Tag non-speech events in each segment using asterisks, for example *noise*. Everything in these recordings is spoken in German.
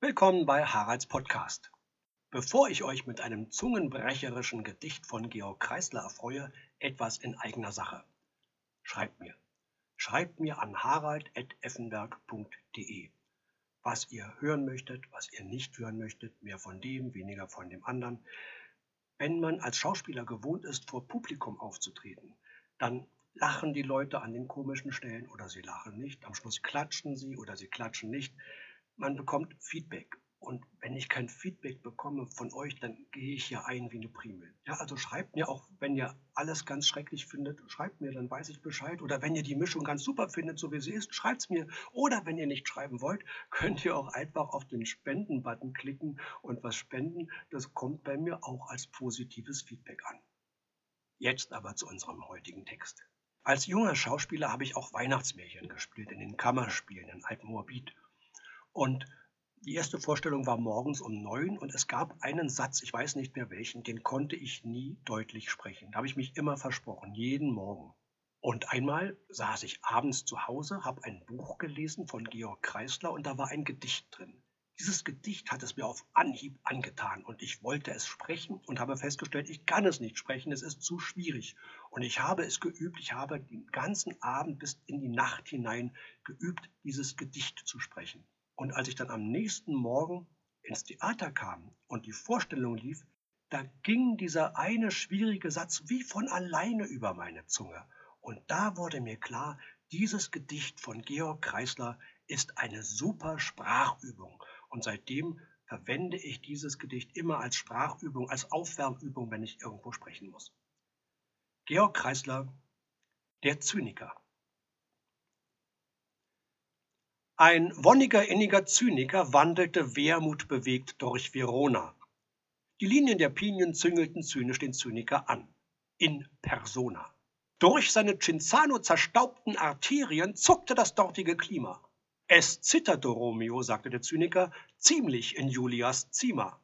Willkommen bei Haralds Podcast. Bevor ich euch mit einem zungenbrecherischen Gedicht von Georg Kreisler erfreue, etwas in eigener Sache. Schreibt mir. Schreibt mir an harald.effenberg.de. Was ihr hören möchtet, was ihr nicht hören möchtet, mehr von dem, weniger von dem anderen. Wenn man als Schauspieler gewohnt ist, vor Publikum aufzutreten, dann lachen die Leute an den komischen Stellen oder sie lachen nicht. Am Schluss klatschen sie oder sie klatschen nicht. Man bekommt Feedback. Und wenn ich kein Feedback bekomme von euch, dann gehe ich hier ein wie eine Primel. Ja, also schreibt mir auch, wenn ihr alles ganz schrecklich findet, schreibt mir, dann weiß ich Bescheid. Oder wenn ihr die Mischung ganz super findet, so wie sie ist, schreibt es mir. Oder wenn ihr nicht schreiben wollt, *laughs* könnt ihr auch einfach auf den Spenden-Button klicken und was spenden. Das kommt bei mir auch als positives Feedback an. Jetzt aber zu unserem heutigen Text. Als junger Schauspieler habe ich auch Weihnachtsmärchen gespielt in den Kammerspielen in Alpenmoabit. Und die erste Vorstellung war morgens um neun und es gab einen Satz, ich weiß nicht mehr welchen, den konnte ich nie deutlich sprechen. Da habe ich mich immer versprochen, jeden Morgen. Und einmal saß ich abends zu Hause, habe ein Buch gelesen von Georg Kreisler und da war ein Gedicht drin. Dieses Gedicht hat es mir auf Anhieb angetan und ich wollte es sprechen und habe festgestellt, ich kann es nicht sprechen, es ist zu schwierig. Und ich habe es geübt, ich habe den ganzen Abend bis in die Nacht hinein geübt, dieses Gedicht zu sprechen. Und als ich dann am nächsten Morgen ins Theater kam und die Vorstellung lief, da ging dieser eine schwierige Satz wie von alleine über meine Zunge. Und da wurde mir klar, dieses Gedicht von Georg Kreisler ist eine super Sprachübung. Und seitdem verwende ich dieses Gedicht immer als Sprachübung, als Aufwärmübung, wenn ich irgendwo sprechen muss. Georg Kreisler, der Zyniker. Ein wonniger, inniger Zyniker wandelte wehmutbewegt durch Verona. Die Linien der Pinien züngelten zynisch den Zyniker an. In persona. Durch seine Cinzano zerstaubten Arterien zuckte das dortige Klima. Es zitterte, Romeo, sagte der Zyniker, ziemlich in Julias Zimmer.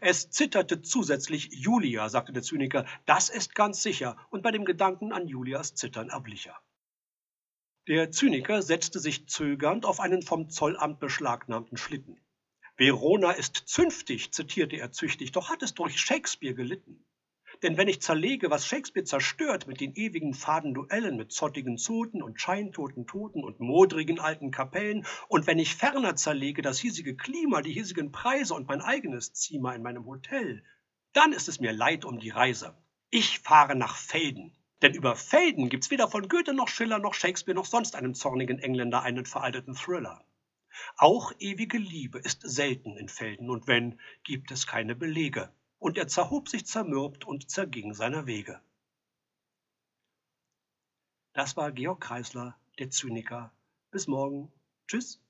Es zitterte zusätzlich Julia, sagte der Zyniker, das ist ganz sicher, und bei dem Gedanken an Julias Zittern erblich der Zyniker setzte sich zögernd auf einen vom Zollamt beschlagnahmten Schlitten. Verona ist zünftig, zitierte er züchtig, doch hat es durch Shakespeare gelitten. Denn wenn ich zerlege, was Shakespeare zerstört mit den ewigen faden Duellen mit zottigen Zoten und scheintoten Toten und modrigen alten Kapellen, und wenn ich ferner zerlege das hiesige Klima, die hiesigen Preise und mein eigenes Zimmer in meinem Hotel, dann ist es mir leid um die Reise. Ich fahre nach Felden, denn über Felden gibt's weder von Goethe noch Schiller noch Shakespeare noch sonst einem zornigen Engländer einen veralteten Thriller. Auch ewige Liebe ist selten in Felden, und wenn, gibt es keine Belege. Und er zerhob sich zermürbt und zerging seiner Wege. Das war Georg Kreisler, der Zyniker. Bis morgen. Tschüss.